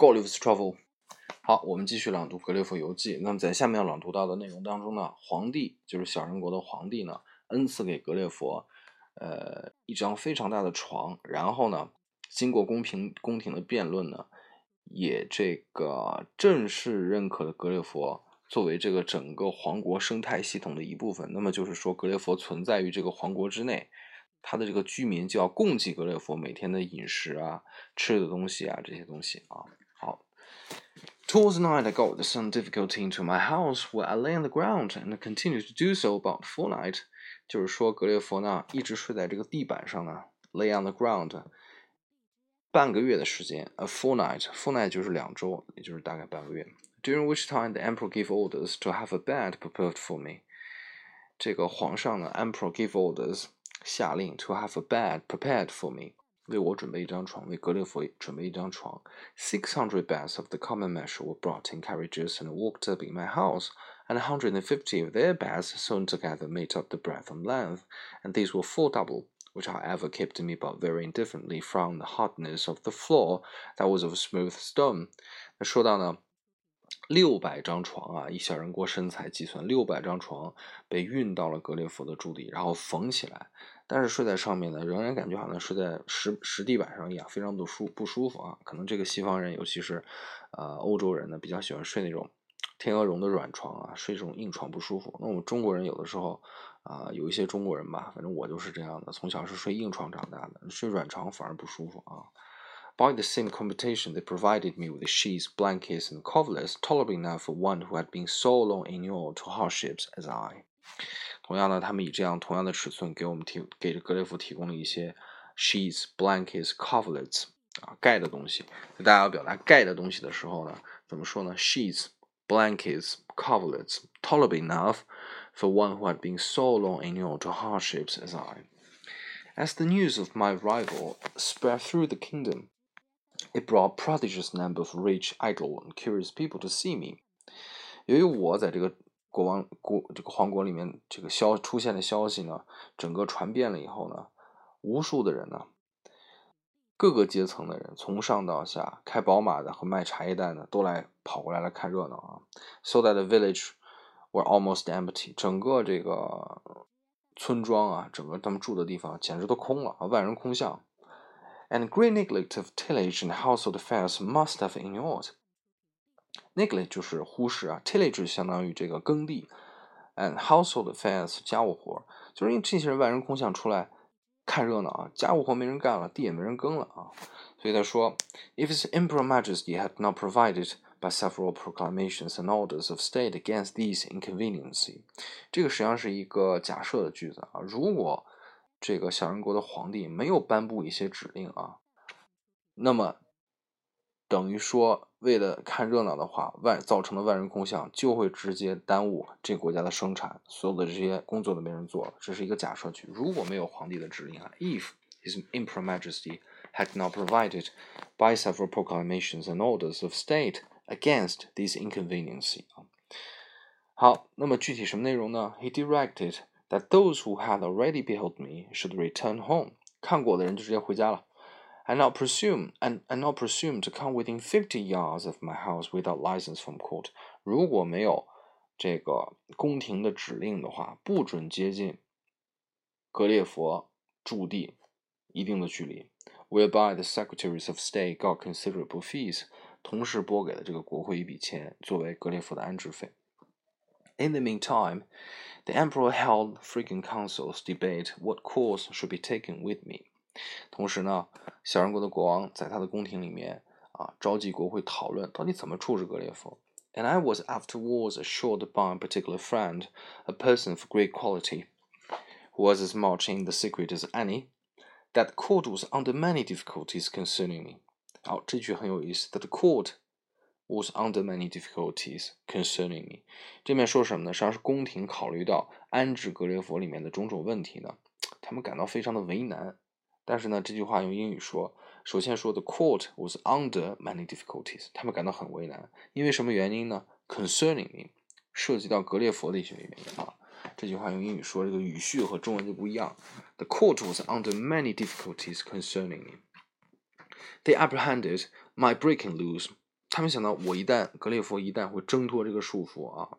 g o l i v e s Travel。好，我们继续朗读《格列佛游记》。那么在下面要朗读到的内容当中呢，皇帝就是小人国的皇帝呢，恩赐给格列佛，呃，一张非常大的床。然后呢，经过公平宫廷的辩论呢，也这个正式认可了格列佛作为这个整个皇国生态系统的一部分。那么就是说，格列佛存在于这个皇国之内。他的这个居民就要供给格列佛每天的饮食啊、吃的东西啊这些东西啊。好，Towards night I got some difficulty into my house where I lay on the ground and continued to do so about fortnight。就是说格列佛呢一直睡在这个地板上呢，lay on the ground，半个月的时间，a fortnight，fortnight 就是两周，也就是大概半个月。During which time the emperor gave orders to have a bed prepared for me。这个皇上呢，emperor give orders。下令 to have a bed prepared for me， 为我准备一张床，为格列佛准备一张床。Six hundred beds of the common measure were brought in carriages and walked up in my house, and a hundred and fifty of their beds sewn together made up the breadth and length, and these were four double, which however kept me but very indifferently from the hardness of the floor that was of smooth stone。那说到呢。六百张床啊，以小人国身材计算，六百张床被运到了格列佛的驻地，然后缝起来。 但是睡在上面呢，仍然感觉好像睡在石石地板上一样，非常的舒不舒服啊。可能这个西方人，尤其是呃欧洲人呢，比较喜欢睡那种天鹅绒的软床啊，睡这种硬床不舒服。那我们中国人有的时候啊，有一些中国人吧，反正我就是这样的，从小是睡硬床长大的，睡软床反而不舒服啊。By the same computation, they provided me with sheets, blankets, and coverlets tolerable enough for one who had been so long inured to hardships as I. 同样呢，他们以这样同样的尺寸给我们提给格列佛提供了一些 sheets, blankets, coverlets 啊盖的东西。大家要表达盖的东西的时候呢，怎么说呢？sheets, blankets, coverlets tolerable enough for one who had been so long inured to hardships as I. As the news of my arrival spread through the kingdom, It brought prodigious number of rich, idle, and curious people to see me。由于我在这个 国王国这个皇国里面这个消出现的消息呢，整个传遍了以后呢，无数的人呢，各个阶层的人，从上到下，开宝马的和卖茶叶蛋的都来跑过来来看热闹啊。So that the village were almost empty。整个这个村庄啊，整个他们住的地方简直都空了啊，万人空巷。and great neglect of tillage and household affairs must have endured. Neglect 就是忽视啊，tillage 相当于这个耕地，and household affairs 家务活，就是因为这些人万人空巷出来看热闹啊，家务活没人干了，地也没人耕了啊，所以他说，If His Emperor Majesty had not provided by several proclamations and orders of state against these inconveniences，这个实际上是一个假设的句子啊，如果这个小人国的皇帝没有颁布一些指令啊，那么等于说为了看热闹的话，万造成的万人空巷就会直接耽误这国家的生产，所有的这些工作都没人做了。这是一个假设句。如果没有皇帝的指令啊，If His Imperial Majesty had not provided by several proclamations and orders of state against these inconveniences 啊，好，那么具体什么内容呢？He directed that those who had already beheld me should return home. 看过的人就直接回家了。And not presume and and not presume to come within fifty yards of my house without license from court. 如果没有这个宫廷的指令的话，不准接近格列佛驻地一定的距离。Whereby the secretaries of state got considerable fees. 同时拨给了这个国会一笔钱，作为格列佛的安置费。In the meantime, the emperor held frequent councils, debate what course should be taken with me. 同时呢， 小人国的国王在他的宫廷里面啊，召集国会讨论到底怎么处置格列佛。And I was afterwards assured by a particular friend, a person of great quality, who was as much in the secret as any, that the court was under many difficulties concerning me. 好，这句很有意思。That the court was under many difficulties concerning me。这面说什么呢？实际上是宫廷考虑到安置格列佛里面的种种问题呢，他们感到非常的为难。 但是呢，这句话用英语说，首先说 the court was under many difficulties，他们感到很为难，因为什么原因呢？Concerning me，涉及到格列佛的一些原因啊。这句话用英语说，这个语序和中文就不一样。The court was under many difficulties concerning me. They apprehended my breaking loose 他们想到我一旦格列佛一旦会挣脱这个束缚啊，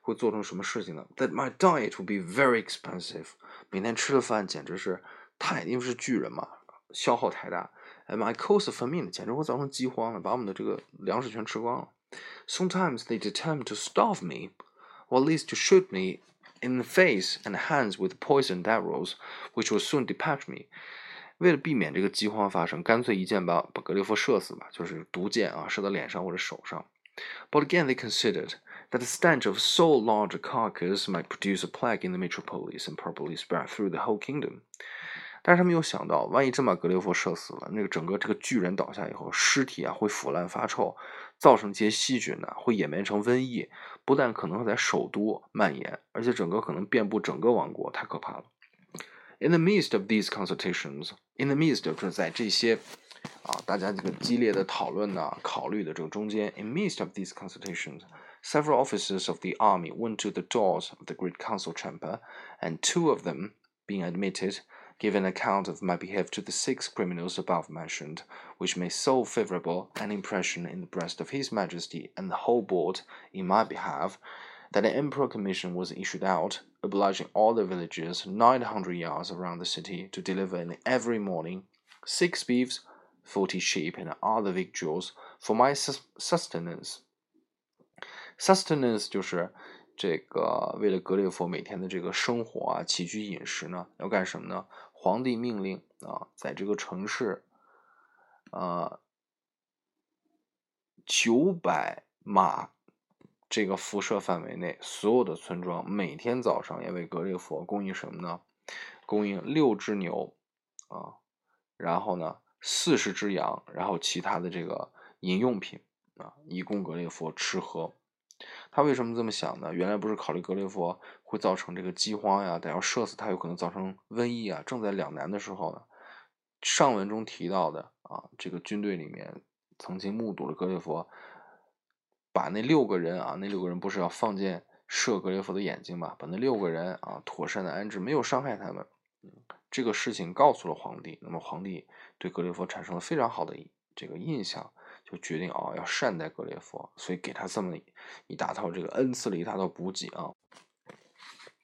会做成什么事情呢？That my diet will be very expensive。每天吃的饭简直是太，因为是巨人嘛，消耗太大。And my cost of famine 简直会造成饥荒了，把我们的这个粮食全吃光了。Sometimes they determine to starve me, or at least to shoot me in the face and hands with poisoned arrows, which will soon depatch me. 为了避免这个饥荒发生，干脆一箭把把格列佛射死吧，就是毒箭啊，射到脸上或者手上。But again, they considered that the stench of so large a carcass might produce a plague in the metropolis and probably spread through the whole kingdom. 但是他们又想到，万一真把格列佛射死了，那个整个这个巨人倒下以后，尸体啊会腐烂发臭，造成这些细菌呢会演变成瘟疫，不但可能会在首都蔓延，而且整个可能遍布整个王国，太可怕了。In the midst of these consultations, in the midst 就是在这些啊大家这个激烈的讨论呢、考虑的这个中间，in the midst of these consultations, several officers of the army went to the doors of the great council chamber, and two of them, being admitted, gave an account of my behaviour to the six criminals above mentioned, which made so favourable an impression in the breast of His Majesty and the whole board in my behalf that an emperor commission was issued out, obliging all the villagers 900 yards around the city to deliver in every morning six beeves, 40 sheep, and other victuals for my sustenance. Sustenance 就是这个为了格列佛每天的这个生活啊、起居饮食呢，要干什么呢？ 皇帝命令啊，在这个城市，呃，九百码。这个辐射范围内，所有的村庄每天早上要为格列佛供应什么呢？供应六只牛啊，然后呢四十只羊，然后其他的这个饮用品啊，以供格列佛吃喝。他为什么这么想呢？原来不是考虑格列佛会造成这个饥荒呀，得要射死他，有可能造成瘟疫啊。正在两难的时候呢，上文中提到的啊，这个军队里面曾经目睹了格列佛。把那六个人啊，那六个人不是要放箭射格列佛的眼睛嘛？把那六个人啊妥善的安置，没有伤害他们。这个事情告诉了皇帝，那么皇帝对格列佛产生了非常好的这个印象，就决定啊要善待格列佛，所以给他这么一大套这个恩赐了一大套补给啊。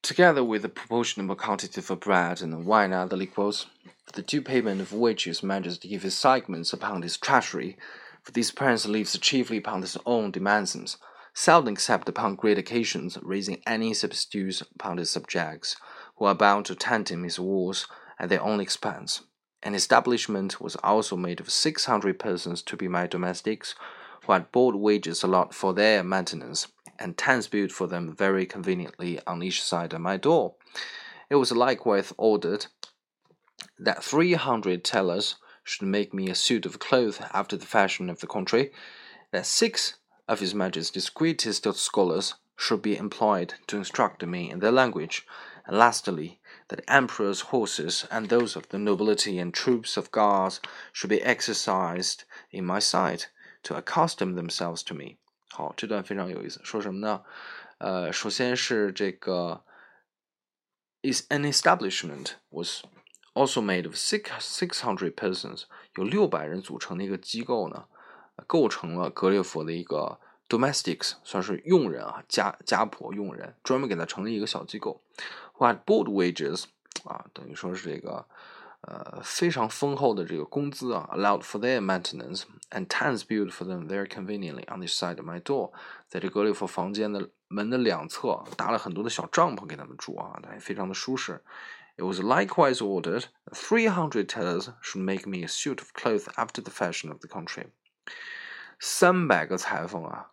Together with the proportionable quantity of bread and wine and other liquids, the due payment of which His Majesty gives assignments upon his treasury. for these parents lives chiefly upon his own demands, seldom except upon great occasions, raising any substitutes upon his subjects, who are bound to tend him his wars at their own expense. An establishment was also made of six hundred persons to be my domestics, who had board wages allotted for their maintenance, and tents built for them very conveniently on each side of my door. It was likewise ordered that three hundred tellers should make me a suit of clothes after the fashion of the country, that six of His Majesty's greatest scholars should be employed to instruct me in their language, and lastly, that the emperor's horses and those of the nobility and troops of guards should be exercised in my sight to accustom themselves to me。好，这段非常有意思，说什么呢？呃，首先是这个，is an establishment was also made of six six hundred persons，有六百人组成的一个机构呢，构成了格列佛的一个 domestics，算是佣人啊，家家婆佣人，专门给他成立一个小机构。 What board wages 啊，等于说是这个呃非常丰厚的这个工资啊，allowed for their maintenance and tents built for them very conveniently on the side of my door，在这格列佛房间的门的两侧搭了很多的小帐篷给他们住啊，也非常的舒适。It was likewise ordered that three hundred tailors should make me a suit of clothes after the fashion of the country。三百个裁缝啊，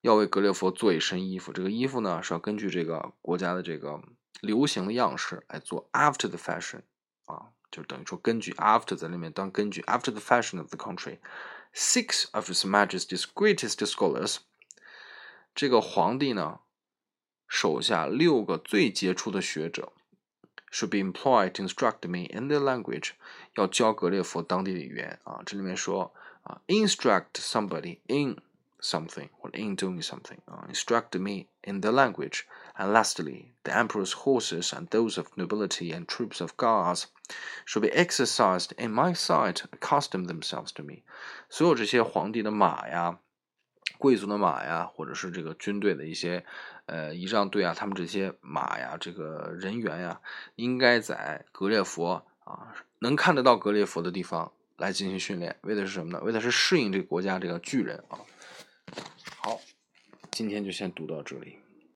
要为格列佛做一身衣服。这个衣服呢，是要根据这个国家的这个 流行的样式来做。After the fashion，啊，就等于说根据 after 在里面当根据 after the fashion of the country。Six of His Majesty's greatest scholars，这个皇帝呢，手下六个最杰出的学者。should be employed to instruct me in the language，要教格列佛当地的语言啊。这里面说啊，instruct somebody in something 或者 in doing something 啊，instruct me in the language。And lastly, the emperor's horses and those of nobility and troops of guards should be exercised in my sight, accustom themselves to me。所有这些皇帝的马呀，贵族的马呀，或者是这个军队的一些呃仪仗队啊，他们这些马呀，这个人员呀，应该在格列佛啊能看得到格列佛的地方来进行训练，为的是什么呢？为的是适应这个国家这个巨人啊。好，今天就先读到这里。